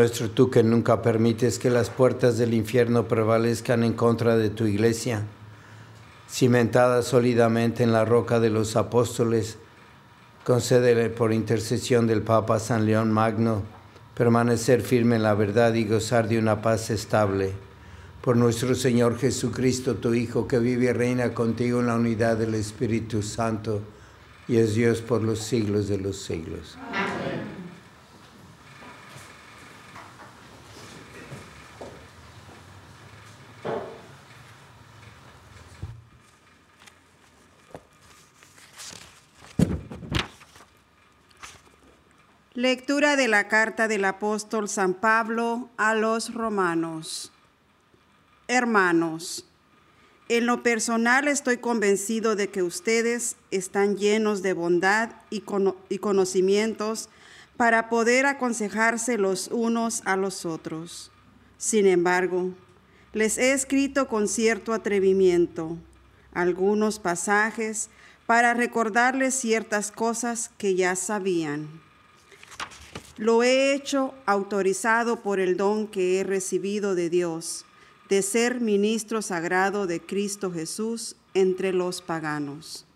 nuestro, tú que nunca permites que las puertas del infierno prevalezcan en contra de tu iglesia, cimentada sólidamente en la roca de los apóstoles, concédele por intercesión del Papa San León Magno permanecer firme en la verdad y gozar de una paz estable. Por nuestro Señor Jesucristo, tu Hijo, que vive y reina contigo en la unidad del Espíritu Santo, y es Dios por los siglos de los siglos. Lectura de la carta del apóstol San Pablo a los romanos. Hermanos, en lo personal estoy convencido de que ustedes están llenos de bondad y, conocimientos para poder aconsejarse los unos a los otros. Sin embargo, les he escrito con cierto atrevimiento algunos pasajes para recordarles ciertas cosas que ya sabían lo he hecho autorizado por el don que he recibido de Dios, de ser ministro sagrado de Cristo Jesús entre los paganos.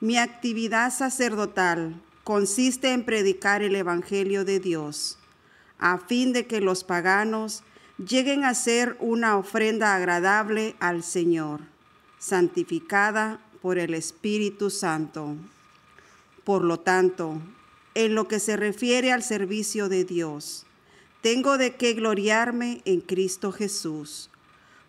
Mi actividad sacerdotal consiste en predicar el Evangelio de Dios, a fin de que los paganos lleguen a ser una ofrenda agradable al Señor, santificada por el Espíritu Santo. Por lo tanto, en lo que se refiere al servicio de Dios. Tengo de qué gloriarme en Cristo Jesús,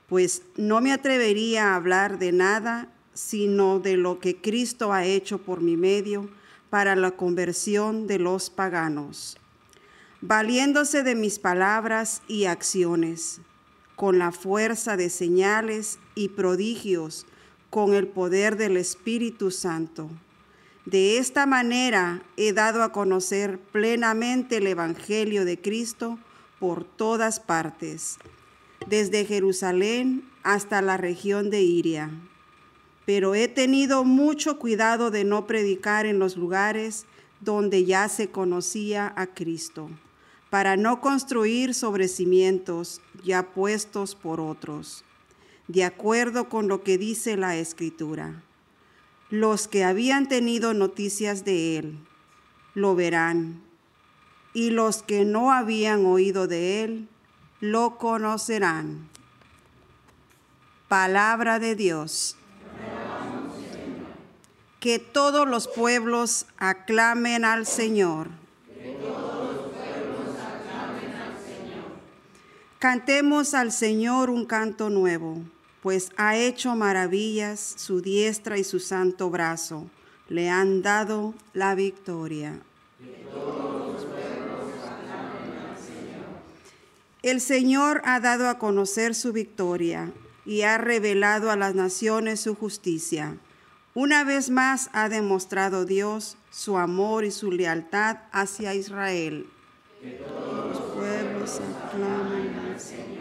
pues no me atrevería a hablar de nada sino de lo que Cristo ha hecho por mi medio para la conversión de los paganos, valiéndose de mis palabras y acciones, con la fuerza de señales y prodigios, con el poder del Espíritu Santo. De esta manera he dado a conocer plenamente el Evangelio de Cristo por todas partes, desde Jerusalén hasta la región de Iria. Pero he tenido mucho cuidado de no predicar en los lugares donde ya se conocía a Cristo, para no construir sobre cimientos ya puestos por otros de acuerdo con lo que dice la escritura. Los que habían tenido noticias de él lo verán, y los que no habían oído de él lo conocerán. Palabra de Dios. Que todos los pueblos aclamen al Señor. Cantemos al Señor un canto nuevo pues ha hecho maravillas, su diestra y su santo brazo le han dado la victoria. El Señor ha dado a conocer su victoria y ha revelado a las naciones su justicia. Una vez más ha demostrado Dios su amor y su lealtad hacia Israel. Que todos los pueblos aclamen al Señor.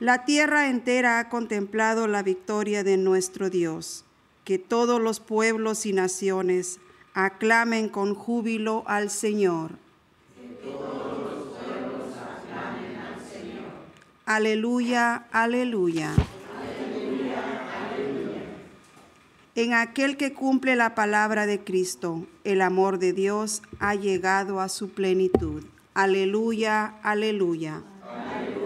La tierra entera ha contemplado la victoria de nuestro Dios. Que todos los pueblos y naciones aclamen con júbilo al Señor. Que todos los pueblos al Señor. Aleluya, aleluya. Aleluya, aleluya. En aquel que cumple la palabra de Cristo, el amor de Dios ha llegado a su plenitud. Aleluya, aleluya. El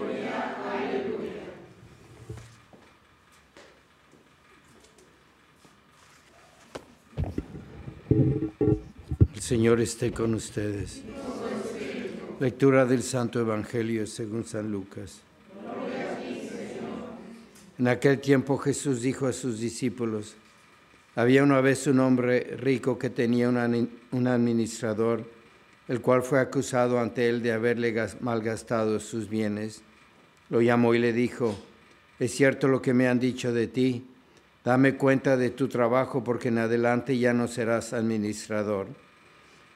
Señor esté con ustedes. Lectura del Santo Evangelio según San Lucas. En aquel tiempo Jesús dijo a sus discípulos, había una vez un hombre rico que tenía un administrador, el cual fue acusado ante él de haberle malgastado sus bienes. Lo llamó y le dijo, es cierto lo que me han dicho de ti Dame cuenta de tu trabajo porque en adelante ya no serás administrador.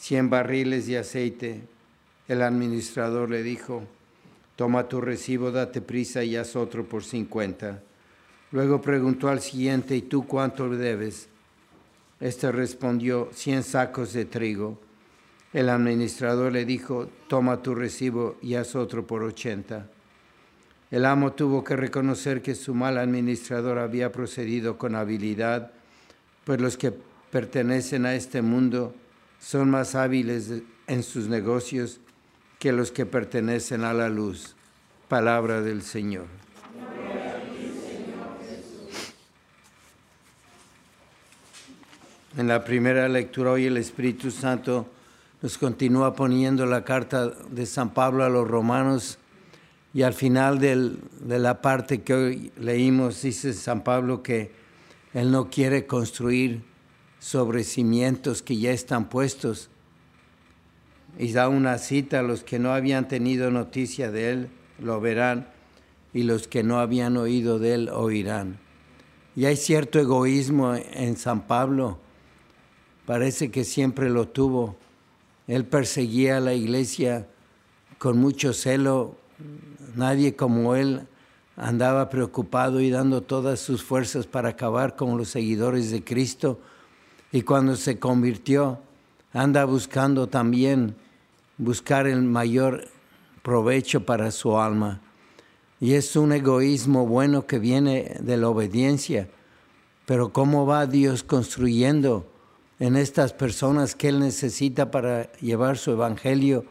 cien barriles de aceite. El administrador le dijo, toma tu recibo, date prisa y haz otro por cincuenta. Luego preguntó al siguiente, ¿y tú cuánto debes? Este respondió, cien sacos de trigo. El administrador le dijo, toma tu recibo y haz otro por ochenta. El amo tuvo que reconocer que su mal administrador había procedido con habilidad, pues los que pertenecen a este mundo son más hábiles en sus negocios que los que pertenecen a la luz. Palabra del Señor. En la primera lectura hoy el Espíritu Santo nos continúa poniendo la carta de San Pablo a los romanos y al final de la parte que hoy leímos, dice San Pablo que él no quiere construir sobre cimientos que ya están puestos. Y da una cita, los que no habían tenido noticia de él lo verán y los que no habían oído de él oirán. Y hay cierto egoísmo en San Pablo, parece que siempre lo tuvo. Él perseguía a la iglesia con mucho celo Nadie como él andaba preocupado y dando todas sus fuerzas para acabar con los seguidores de Cristo. Y cuando se convirtió, anda buscando también buscar el mayor provecho para su alma. Y es un egoísmo bueno que viene de la obediencia. Pero ¿cómo va Dios construyendo en estas personas que Él necesita para llevar su evangelio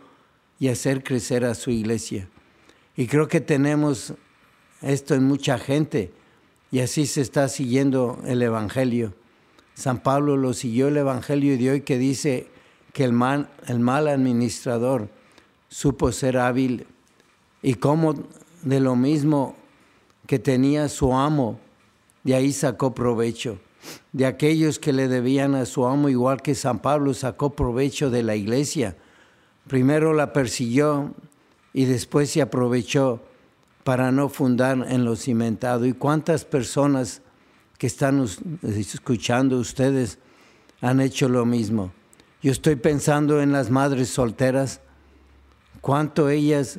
y hacer crecer a su iglesia? Y creo que tenemos esto en mucha gente y así se está siguiendo el Evangelio. San Pablo lo siguió el Evangelio de hoy que dice que el mal, administrador supo ser hábil y como de lo mismo que tenía su amo, de ahí sacó provecho. De aquellos que le debían a su amo, igual que San Pablo sacó provecho de la iglesia. Primero la persiguió y después se aprovechó para no fundar en lo cimentado. ¿Y cuántas personas que están escuchando ustedes han hecho lo mismo? Yo estoy pensando en las madres solteras, cuánto ellas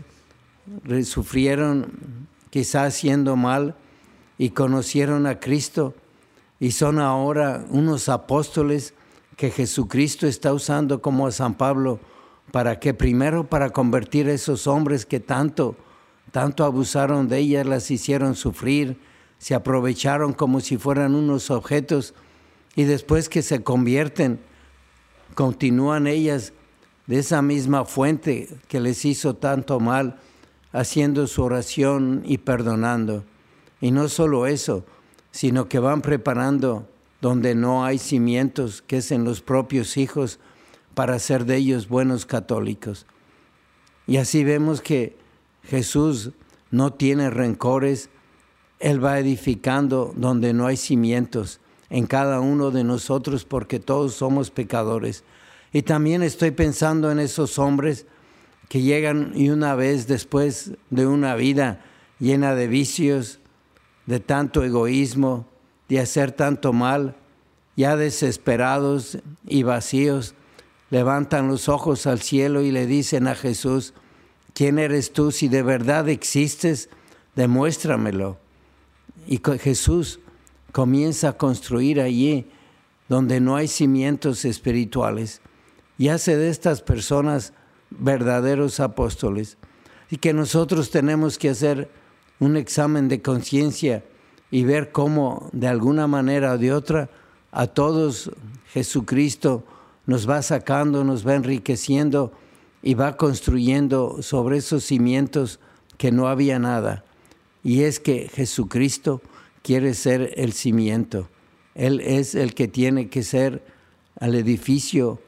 sufrieron quizás haciendo mal y conocieron a Cristo y son ahora unos apóstoles que Jesucristo está usando como a San Pablo para que primero para convertir a esos hombres que tanto tanto abusaron de ellas, las hicieron sufrir, se aprovecharon como si fueran unos objetos y después que se convierten, continúan ellas de esa misma fuente que les hizo tanto mal, haciendo su oración y perdonando. Y no solo eso, sino que van preparando donde no hay cimientos, que es en los propios hijos, para ser de ellos buenos católicos. Y así vemos que Jesús no tiene rencores, Él va edificando donde no hay cimientos en cada uno de nosotros porque todos somos pecadores. Y también estoy pensando en esos hombres que llegan y una vez después de una vida llena de vicios, de tanto egoísmo, de hacer tanto mal, ya desesperados y vacíos, levantan los ojos al cielo y le dicen a Jesús, ¿Quién eres tú? Si de verdad existes, demuéstramelo. Y Jesús comienza a construir allí donde no hay cimientos espirituales y hace de estas personas verdaderos apóstoles. Y que nosotros tenemos que hacer un examen de conciencia y ver cómo de alguna manera o de otra a todos Jesucristo nos va sacando, nos va enriqueciendo y va construyendo sobre esos cimientos que no había nada. Y es que Jesucristo quiere ser el cimiento. Él es el que tiene que ser al edificio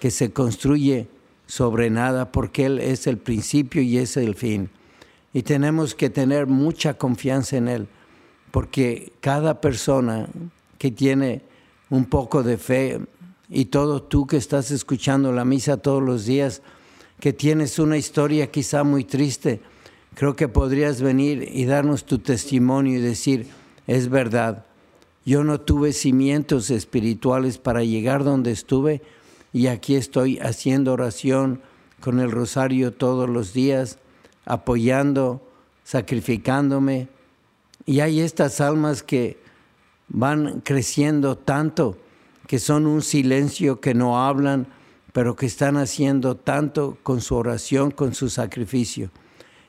que se construye sobre nada, porque Él es el principio y es el fin. Y tenemos que tener mucha confianza en Él, porque cada persona que tiene un poco de fe, y todo tú que estás escuchando la misa todos los días, que tienes una historia quizá muy triste, creo que podrías venir y darnos tu testimonio y decir, es verdad, yo no tuve cimientos espirituales para llegar donde estuve y aquí estoy haciendo oración con el rosario todos los días, apoyando, sacrificándome. Y hay estas almas que van creciendo tanto, que son un silencio, que no hablan, pero que están haciendo tanto con su oración, con su sacrificio.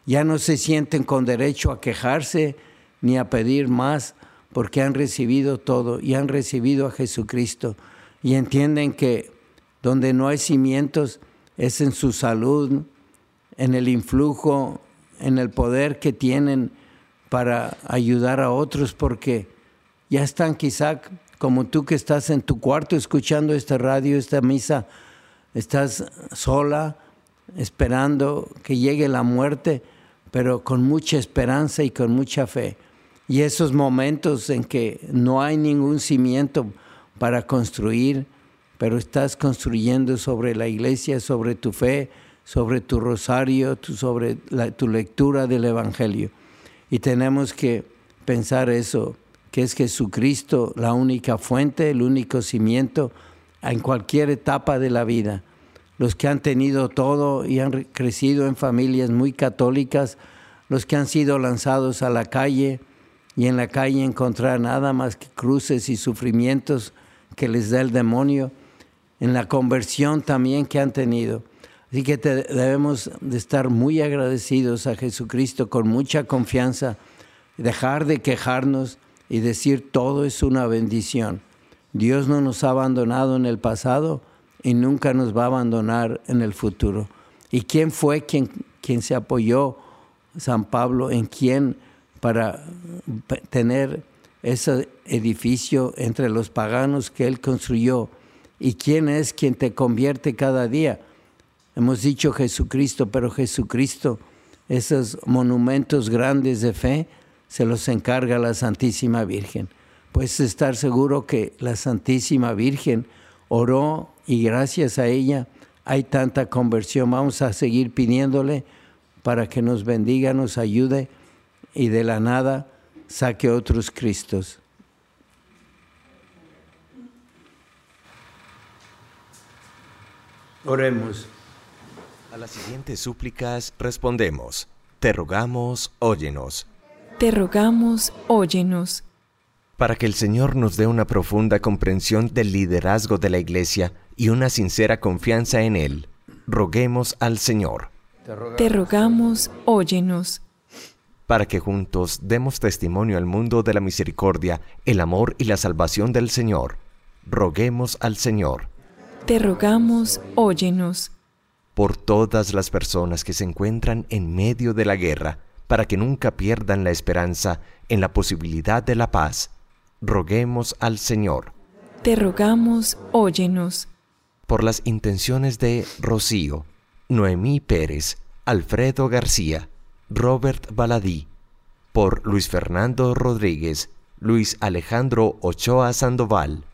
Ya no se sienten con derecho a quejarse ni a pedir más porque han recibido todo y han recibido a Jesucristo. Y entienden que donde no hay cimientos es en su salud, en el influjo, en el poder que tienen para ayudar a otros porque ya están quizá como tú que estás en tu cuarto escuchando esta radio, esta misa, estás sola, esperando que llegue la muerte, pero con mucha esperanza y con mucha fe. Y esos momentos en que no hay ningún cimiento para construir, pero estás construyendo sobre la iglesia, sobre tu fe, sobre tu rosario, sobre tu lectura del Evangelio. Y tenemos que pensar eso, que es Jesucristo la única fuente, el único cimiento en cualquier etapa de la vida. Los que han tenido todo y han crecido en familias muy católicas, los que han sido lanzados a la calle y en la calle encontrar nada más que cruces y sufrimientos que les da el demonio, en la conversión también que han tenido. Así que debemos de estar muy agradecidos a Jesucristo con mucha confianza, dejar de quejarnos y decir todo es una bendición. Dios no nos ha abandonado en el pasado y nunca nos va a abandonar en el futuro. ¿Y quién fue quien, se apoyó San Pablo en quién para tener ese edificio entre los paganos que él construyó y quién es quien te convierte cada día. Hemos dicho Jesucristo, pero Jesucristo, esos monumentos grandes de fe, se los encarga la Santísima Virgen. Puedes estar seguro que la Santísima Virgen oró y gracias a ella hay tanta conversión. Vamos a seguir pidiéndole para que nos bendiga, nos ayude y de la nada saque otros Cristos. Oremos. A las siguientes súplicas respondemos. Te rogamos, óyenos. Te rogamos, óyenos. Para que el Señor nos dé una profunda comprensión del liderazgo de la Iglesia y una sincera confianza en Él, roguemos al Señor. Te rogamos, óyenos. Para que juntos demos testimonio al mundo de la misericordia, el amor y la salvación del Señor, roguemos al Señor. Te rogamos, óyenos. Por todas las personas que se encuentran en medio de la guerra, para que nunca pierdan la esperanza en la posibilidad de la paz, roguemos al Señor. Te rogamos, óyenos. Por las intenciones de Rocío, Noemí Pérez, Alfredo García, Robert Baladí, por Luis Fernando Rodríguez, Luis Alejandro Ochoa Sandoval,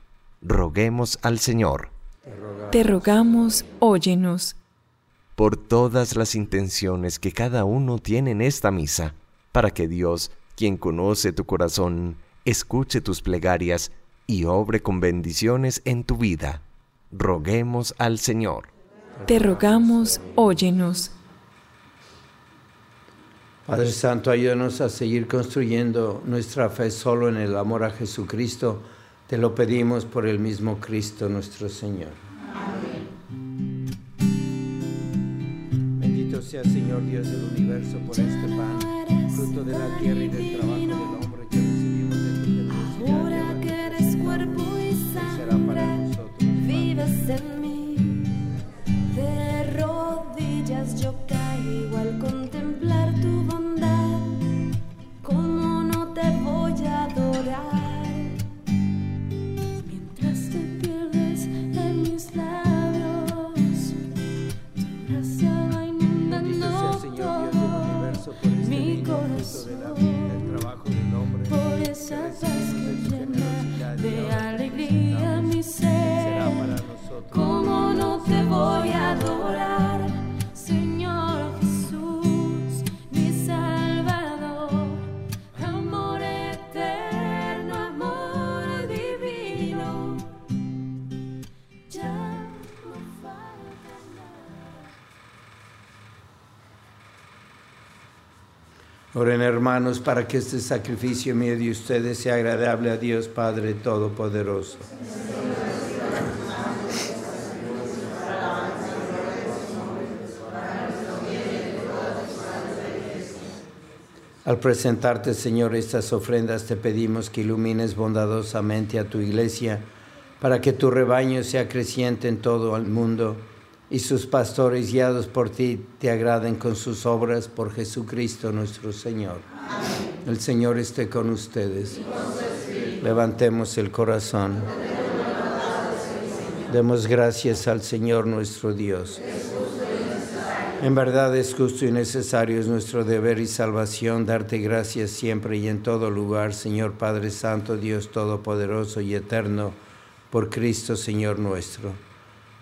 roguemos al Señor. Te rogamos, óyenos. Por todas las intenciones que cada uno tiene en esta misa, para que Dios, quien conoce tu corazón, escuche tus plegarias y obre con bendiciones en tu vida. Roguemos al Señor. Te rogamos, óyenos. Padre Santo, ayúdanos a seguir construyendo nuestra fe solo en el amor a Jesucristo. Te lo pedimos por el mismo Cristo nuestro Señor. Amén. Bendito sea Señor Dios del universo por este pan, fruto de la tierra y del trabajo del hombre vives en mí. De rodillas yo caigo al contemplar tu bondad. ¿Cómo no te voy a adorar? Mientras te pierdes en mis labios, tu gracia va inundando sea Señor todo por este mi de la vida y del trabajo del hombre. Por esa paz que llena de alegría Oren hermanos para que este sacrificio mío de ustedes sea agradable a Dios Padre Todopoderoso. Al presentarte, Señor, estas ofrendas, te pedimos que ilumines bondadosamente a tu iglesia, para que tu rebaño sea creciente en todo el mundo y sus pastores guiados por ti te agraden con sus obras por Jesucristo nuestro Señor. El Señor esté con ustedes. Levantemos el corazón. Demos gracias al Señor nuestro Dios. En verdad es justo y necesario, es nuestro deber y salvación darte gracias siempre y en todo lugar, Señor Padre Santo, Dios Todopoderoso y Eterno, por Cristo Señor nuestro.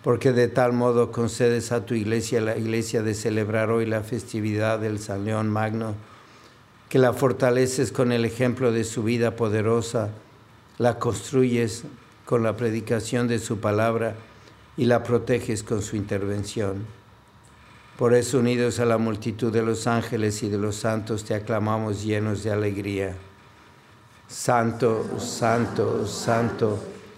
Porque de tal modo concedes a tu iglesia, la iglesia, de celebrar hoy la festividad del San León Magno, que la fortaleces con el ejemplo de su vida poderosa, la construyes con la predicación de su palabra y la proteges con su intervención. Por eso, unidos a la multitud de los ángeles y de los santos, te aclamamos llenos de alegría. Santo, santo, santo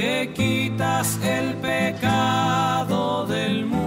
Que quitas el pecado del mundo.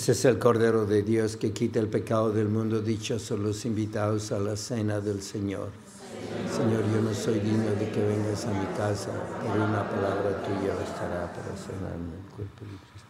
Este es el Cordero de Dios que quita el pecado del mundo. Dichosos los invitados a la cena del Señor. Señor, yo no soy digno de que vengas a mi casa, pero una palabra tuya bastará para sanarme el cuerpo de Cristo.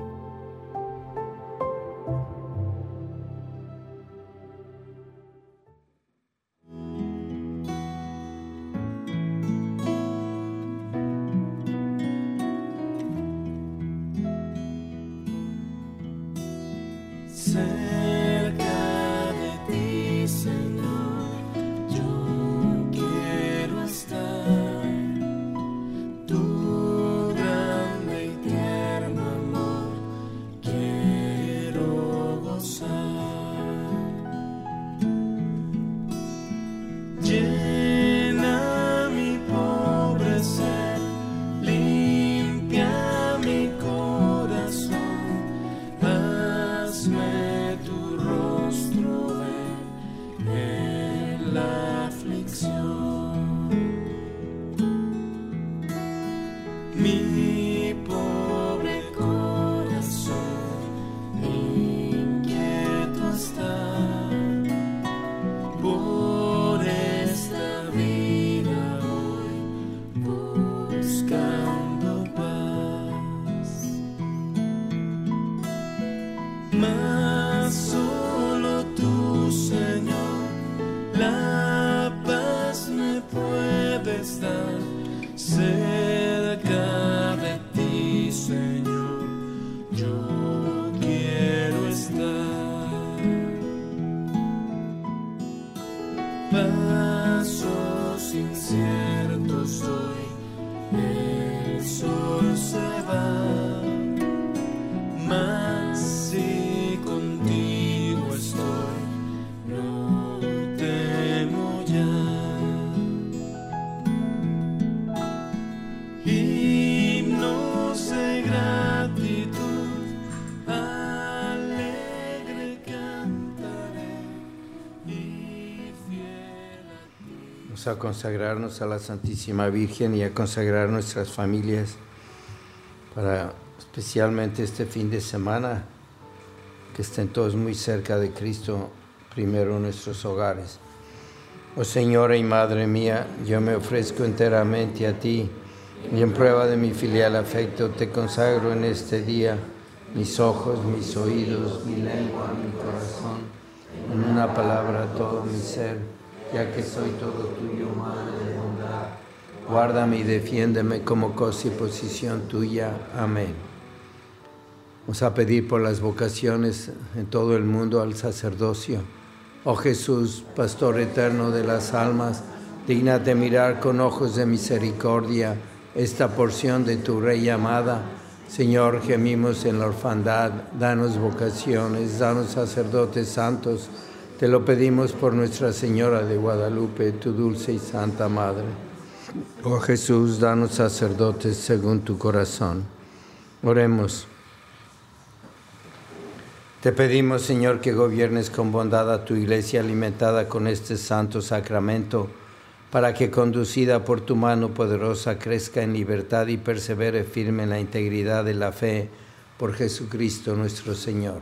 A consagrarnos a la Santísima Virgen y a consagrar nuestras familias para especialmente este fin de semana, que estén todos muy cerca de Cristo, primero nuestros hogares. Oh Señora y Madre mía, yo me ofrezco enteramente a ti y en prueba de mi filial afecto te consagro en este día mis ojos, mis oídos, mi lengua, mi corazón, en una palabra todo mi ser, ya que soy todo tuyo, Madre de bondad. Guárdame y defiéndeme como cosa y posición tuya. Amén. Vamos a pedir por las vocaciones en todo el mundo al sacerdocio. Oh Jesús, Pastor eterno de las almas, dignate mirar con ojos de misericordia esta porción de tu Rey amada. Señor, gemimos en la orfandad, danos vocaciones, danos sacerdotes santos. Te lo pedimos por Nuestra Señora de Guadalupe, tu dulce y santa Madre. Oh Jesús, danos sacerdotes según tu corazón. Oremos. Te pedimos, Señor, que gobiernes con bondad a tu iglesia alimentada con este santo sacramento, para que conducida por tu mano poderosa crezca en libertad y persevere firme en la integridad de la fe por Jesucristo nuestro Señor.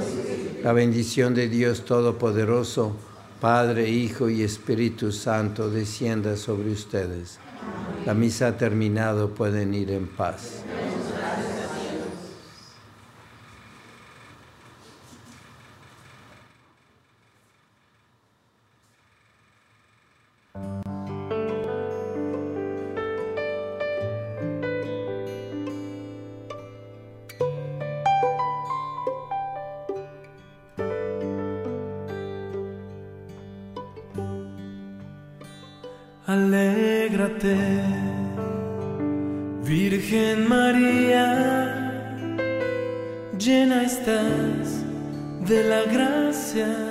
La bendición de Dios Todopoderoso, Padre, Hijo y Espíritu Santo, descienda sobre ustedes. La misa ha terminado, pueden ir en paz. Alégrate, Virgen María, llena estás de la gracia